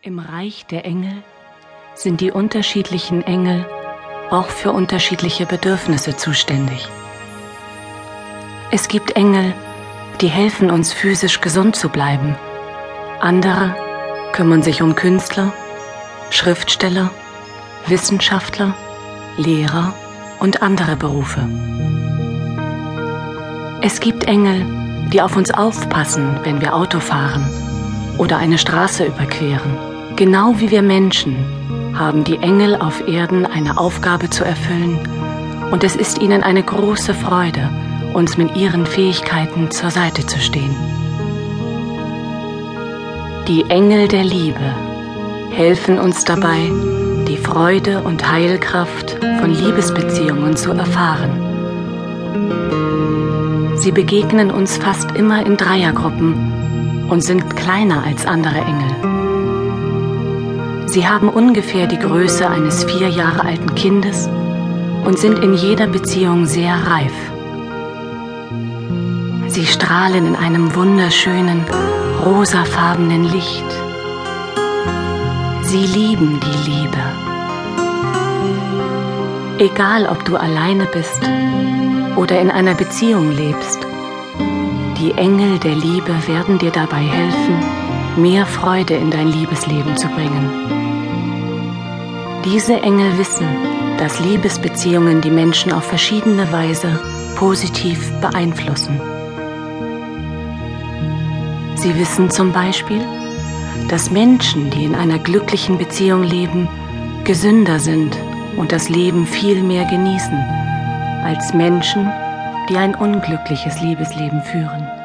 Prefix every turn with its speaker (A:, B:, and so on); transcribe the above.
A: Im Reich der Engel sind die unterschiedlichen Engel auch für unterschiedliche Bedürfnisse zuständig. Es gibt Engel, die helfen uns physisch gesund zu bleiben. Andere kümmern sich um Künstler, Schriftsteller, Wissenschaftler, Lehrer und andere Berufe. Es gibt Engel, die auf uns aufpassen, wenn wir Auto fahren oder eine Straße überqueren. Genau wie wir Menschen haben die Engel auf Erden eine Aufgabe zu erfüllen und es ist ihnen eine große Freude, uns mit ihren Fähigkeiten zur Seite zu stehen. Die Engel der Liebe helfen uns dabei, die Freude und Heilkraft von Liebesbeziehungen zu erfahren. Sie begegnen uns fast immer in Dreiergruppen und sind kleiner als andere Engel. Sie haben ungefähr die Größe eines vier Jahre alten Kindes und sind in jeder Beziehung sehr reif. Sie strahlen in einem wunderschönen, rosafarbenen Licht. Sie lieben die Liebe. Egal, ob du alleine bist oder in einer Beziehung lebst, die Engel der Liebe werden dir dabei helfen, mehr Freude in dein Liebesleben zu bringen. Diese Engel wissen, dass Liebesbeziehungen die Menschen auf verschiedene Weise positiv beeinflussen. Sie wissen zum Beispiel, dass Menschen, die in einer glücklichen Beziehung leben, gesünder sind und das Leben viel mehr genießen als Menschen, die ein unglückliches Liebesleben führen.